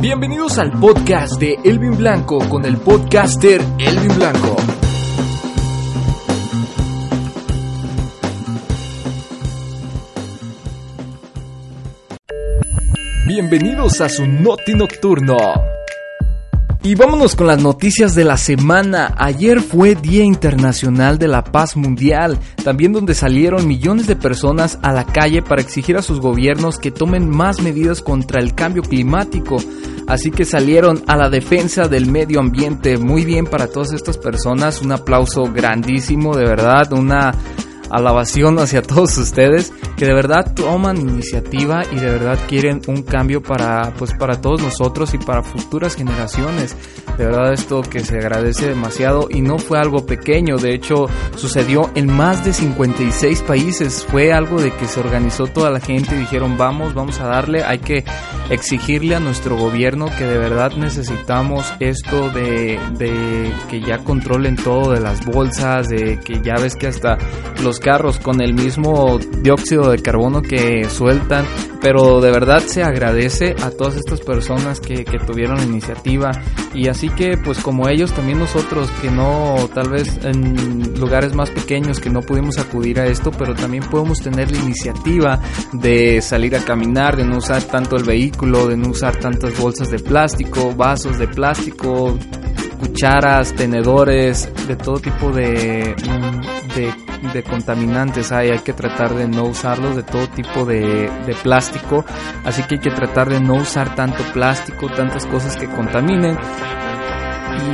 Bienvenidos al podcast de Elvin Blanco con el podcaster Elvin Blanco. Bienvenidos a su Noti Nocturno. Y vámonos con las noticias de la semana. Ayer fue Día Internacional de la Paz Mundial, también donde salieron millones de personas a la calle para exigir a sus gobiernos que tomen más medidas contra el cambio climático. Así que salieron a la defensa del medio ambiente. Muy bien para todas estas personas. Un aplauso grandísimo, de verdad. Una alabación hacia todos ustedes que de verdad toman iniciativa y de verdad quieren un cambio para pues para todos nosotros y para futuras generaciones. De verdad esto que se agradece demasiado y no fue algo pequeño, de hecho sucedió en más de 56 países, fue algo de que se organizó toda la gente y dijeron vamos, vamos a darle, hay que exigirle a nuestro gobierno que de verdad necesitamos esto de, de que ya controlen todo de las bolsas, de que ya ves que hasta los carros con el mismo dióxido de carbono que sueltan, pero de verdad se agradece a todas estas personas que, que tuvieron la iniciativa. Y así que pues como ellos también nosotros que no tal vez en lugares más pequeños que no pudimos acudir a esto, pero también podemos tener la iniciativa de salir a caminar, de no usar tanto el vehículo, de no usar tantas bolsas de plástico, vasos de plástico, cucharas, tenedores, de todo tipo de, de, contaminantes hay, hay que tratar de no usarlos, de todo tipo de, de plástico, así que hay que tratar de no usar tanto plástico, tantas cosas que contaminen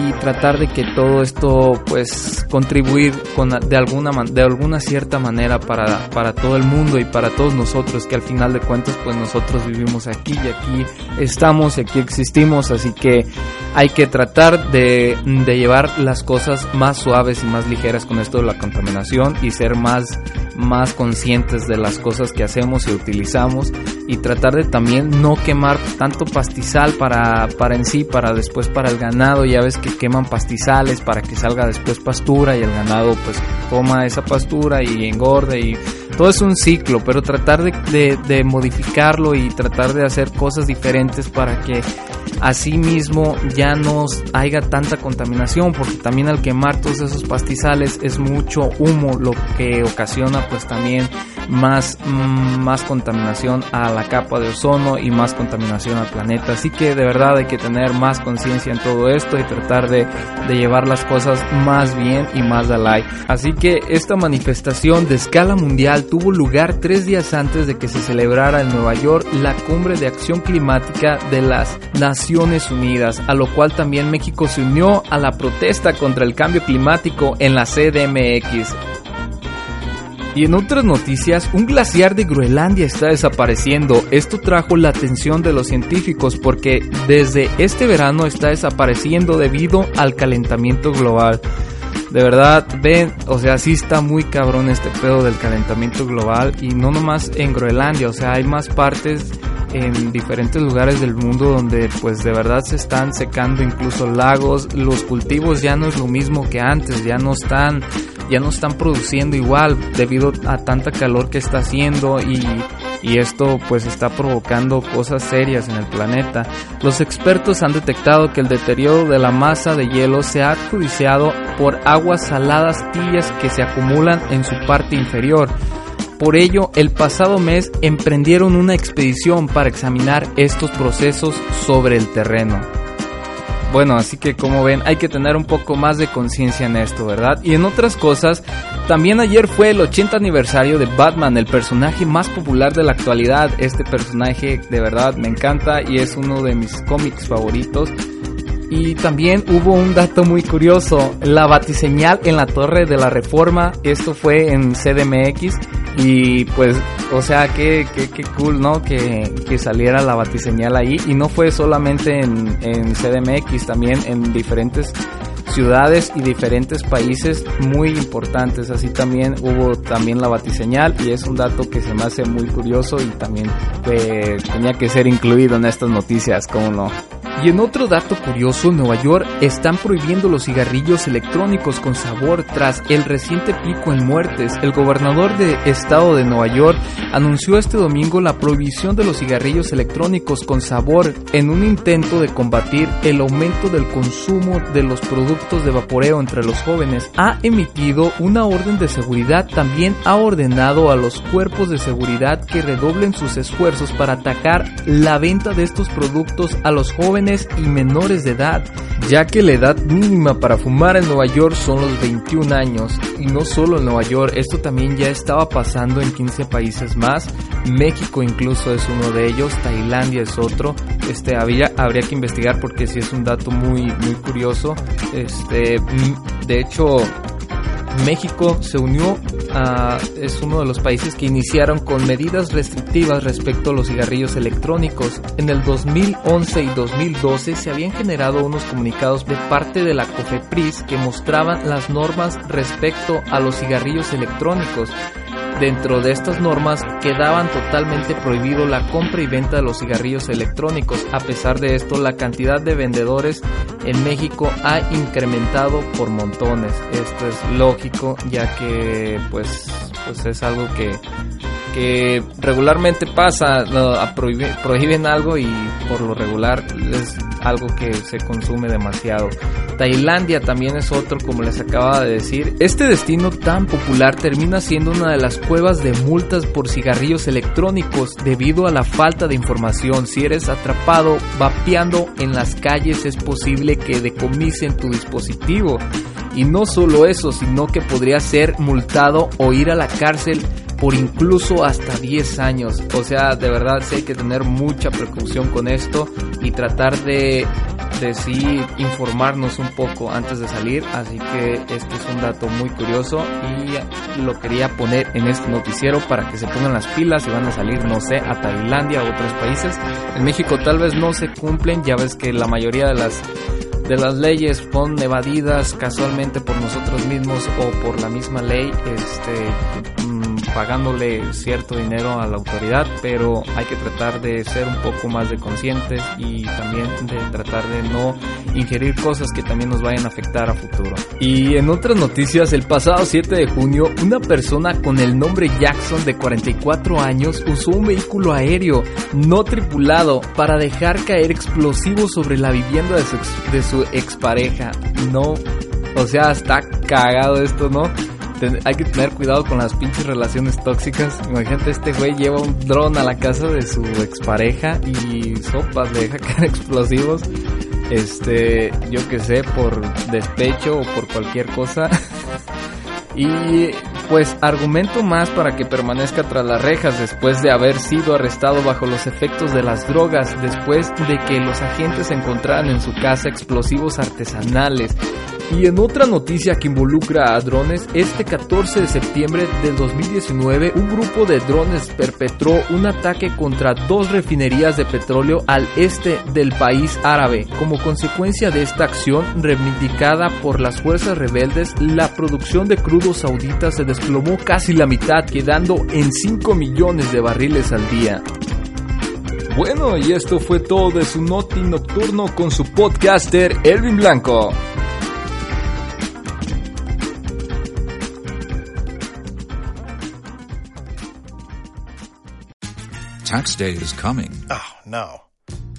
y tratar de que todo esto pues contribuir con de alguna de alguna cierta manera para, para todo el mundo y para todos nosotros que al final de cuentas pues nosotros vivimos aquí y aquí estamos y aquí existimos. Así que hay que tratar de, de llevar las cosas más suaves y más ligeras con esto de la contaminación y ser más más conscientes de las cosas que hacemos y utilizamos y tratar de también no quemar tanto pastizal para, para en sí, para después para el ganado, ya ves que queman pastizales para que salga después pastura y el ganado pues coma esa pastura y engorde y todo es un ciclo, pero tratar de, modificarlo y tratar de hacer cosas diferentes para que así mismo ya no haya tanta contaminación porque también al quemar todos esos pastizales es mucho humo lo que ocasiona pues también más, más contaminación a la capa de ozono y más contaminación al planeta. Así que de verdad hay que tener más conciencia en todo esto y tratar de, de, llevar las cosas más bien y más de like. Así que esta manifestación de escala mundial tuvo lugar tres días antes de que se celebrara en Nueva York la cumbre de acción climática de las Naciones Unidas, a lo cual también México se unió a la protesta contra el cambio climático en la CDMX. Y en otras noticias, un glaciar de Groenlandia está desapareciendo. Esto trajo la atención de los científicos porque desde este verano está desapareciendo debido al calentamiento global. De verdad, ven, o sea, sí está muy cabrón este pedo del calentamiento global y no nomás en Groenlandia, o sea, hay más partes en diferentes lugares del mundo donde pues de verdad se están secando incluso lagos, los cultivos ya no es lo mismo que antes, ya no están ya no están produciendo igual debido a tanta calor que está haciendo y, esto pues está provocando cosas serias en el planeta. Los expertos han detectado que el deterioro de la masa de hielo se ha judiciado por aguas saladas tibias que se acumulan en su parte inferior. Por ello, el pasado mes emprendieron una expedición para examinar estos procesos sobre el terreno. Bueno, así que como ven, hay que tener un poco más de conciencia en esto, ¿verdad? Y en otras cosas, también ayer fue el 80 aniversario de Batman, el personaje más popular de la actualidad. Este personaje de verdad me encanta y es uno de mis cómics favoritos. Y también hubo un dato muy curioso, la batiseñal en la Torre de la Reforma, esto fue en CDMX, Y pues, o sea, qué, qué, qué cool, ¿no? Que, que, saliera la batiseñal ahí. Y no fue solamente en, en CDMX, también en diferentes ciudades y diferentes países muy importantes. Así también hubo también la batiseñal y es un dato que se me hace muy curioso y también eh, tenía que ser incluido en estas noticias, como no. Y en otro dato curioso, en Nueva York están prohibiendo los cigarrillos electrónicos con sabor tras el reciente pico en muertes. El gobernador de estado de Nueva York anunció este domingo la prohibición de los cigarrillos electrónicos con sabor en un intento de combatir el aumento del consumo de los productos de vaporeo entre los jóvenes. Ha emitido una orden de seguridad, también ha ordenado a los cuerpos de seguridad que redoblen sus esfuerzos para atacar la venta de estos productos a los jóvenes y menores de edad, ya que la edad mínima para fumar en Nueva York son los 21 años. Y no solo en Nueva York, esto también ya estaba pasando en 15 países más. México incluso es uno de ellos, Tailandia es otro. Este había, habría que investigar porque si es un dato muy muy curioso. Este, de hecho, México se unió a, es uno de los países que iniciaron con medidas restrictivas respecto a los cigarrillos electrónicos. En el 2011 y 2012 se habían generado unos comunicados de parte de la COFEPRIS que mostraban las normas respecto a los cigarrillos electrónicos. Dentro de estas normas quedaban totalmente prohibido la compra y venta de los cigarrillos electrónicos. A pesar de esto, la cantidad de vendedores en México ha incrementado por montones. Esto es lógico, ya que pues, pues es algo que que regularmente pasa, prohíben algo y por lo regular es algo que se consume demasiado. Tailandia también es otro, como les acababa de decir. Este destino tan popular termina siendo una de las cuevas de multas por cigarrillos electrónicos debido a la falta de información. Si eres atrapado vapeando en las calles es posible que decomisen tu dispositivo. Y no solo eso, sino que podría ser multado o ir a la cárcel por incluso hasta 10 años. O sea, de verdad sí hay que tener mucha precaución con esto y tratar de, de sí informarnos un poco antes de salir. Así que este es un dato muy curioso y lo quería poner en este noticiero para que se pongan las pilas y van a salir, no sé, a Tailandia o otros países. En México tal vez no se cumplen, ya ves que la mayoría de las de las leyes son evadidas casualmente por nosotros mismos o por la misma ley, este pagándole cierto dinero a la autoridad, pero hay que tratar de ser un poco más de conscientes y también de tratar de no ingerir cosas que también nos vayan a afectar a futuro. Y en otras noticias, el pasado 7 de junio, una persona con el nombre Jackson de 44 años usó un vehículo aéreo no tripulado para dejar caer explosivos sobre la vivienda de su, de su expareja. No, o sea, está cagado esto, ¿no? Hay que tener cuidado con las pinches relaciones tóxicas. Imagínate, este güey lleva un dron a la casa de su expareja y sopas le deja caer explosivos. Este, yo que sé, por despecho o por cualquier cosa. y pues argumento más para que permanezca tras las rejas después de haber sido arrestado bajo los efectos de las drogas, después de que los agentes encontraran en su casa explosivos artesanales y en otra noticia que involucra a drones, este 14 de septiembre del 2019 un grupo de drones perpetró un ataque contra dos refinerías de petróleo al este del país árabe. Como consecuencia de esta acción reivindicada por las fuerzas rebeldes, la producción de crudo saudita se desplomó casi la mitad, quedando en 5 millones de barriles al día. Bueno, y esto fue todo de su Noti Nocturno con su podcaster Elvin Blanco. Tax day is coming. Oh, no.